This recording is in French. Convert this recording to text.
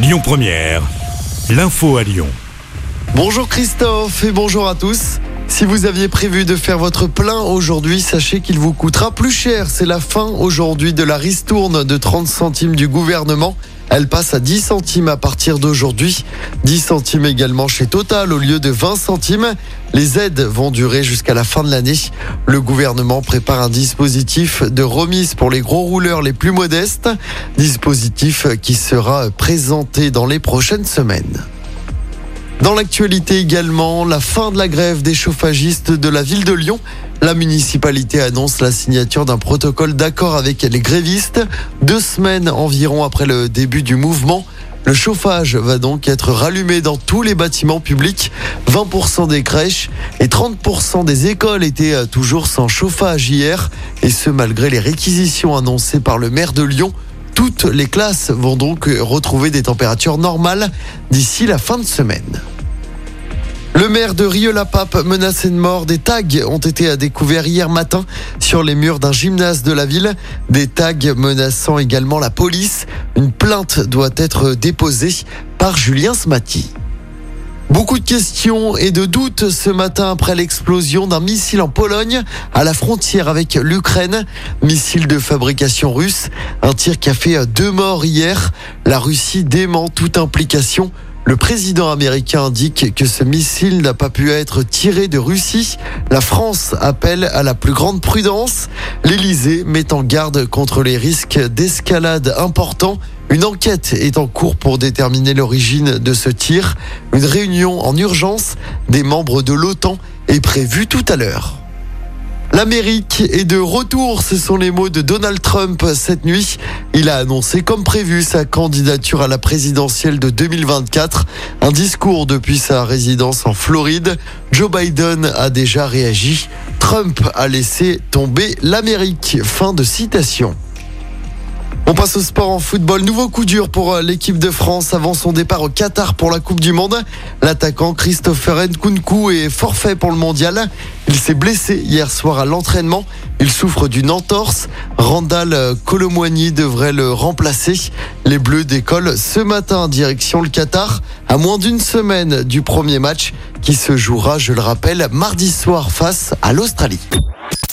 Lyon Première, l'info à Lyon. Bonjour Christophe et bonjour à tous. Si vous aviez prévu de faire votre plein aujourd'hui, sachez qu'il vous coûtera plus cher. C'est la fin aujourd'hui de la ristourne de 30 centimes du gouvernement. Elle passe à 10 centimes à partir d'aujourd'hui. 10 centimes également chez Total au lieu de 20 centimes. Les aides vont durer jusqu'à la fin de l'année. Le gouvernement prépare un dispositif de remise pour les gros rouleurs les plus modestes. Dispositif qui sera présenté dans les prochaines semaines. Dans l'actualité également, la fin de la grève des chauffagistes de la ville de Lyon. La municipalité annonce la signature d'un protocole d'accord avec les grévistes deux semaines environ après le début du mouvement. Le chauffage va donc être rallumé dans tous les bâtiments publics. 20% des crèches et 30% des écoles étaient toujours sans chauffage hier. Et ce, malgré les réquisitions annoncées par le maire de Lyon. Toutes les classes vont donc retrouver des températures normales d'ici la fin de semaine. Le maire de Rieux-la-Pape menacé de mort, des tags ont été découverts hier matin sur les murs d'un gymnase de la ville. Des tags menaçant également la police. Une plainte doit être déposée par Julien Smati. Beaucoup de questions et de doutes ce matin après l'explosion d'un missile en Pologne à la frontière avec l'Ukraine. Missile de fabrication russe. Un tir qui a fait deux morts hier. La Russie dément toute implication. Le président américain indique que ce missile n'a pas pu être tiré de Russie. La France appelle à la plus grande prudence. L'Elysée met en garde contre les risques d'escalade importants. Une enquête est en cours pour déterminer l'origine de ce tir. Une réunion en urgence des membres de l'OTAN est prévue tout à l'heure. L'Amérique est de retour, ce sont les mots de Donald Trump cette nuit. Il a annoncé comme prévu sa candidature à la présidentielle de 2024. Un discours depuis sa résidence en Floride. Joe Biden a déjà réagi. Trump a laissé tomber l'Amérique. Fin de citation. On passe au sport en football. Nouveau coup dur pour euh, l'équipe de France avant son départ au Qatar pour la Coupe du Monde. L'attaquant Christopher Nkunku est forfait pour le mondial. Il s'est blessé hier soir à l'entraînement. Il souffre d'une entorse. Randall Colomwani devrait le remplacer. Les Bleus décollent ce matin direction le Qatar à moins d'une semaine du premier match qui se jouera, je le rappelle, mardi soir face à l'Australie.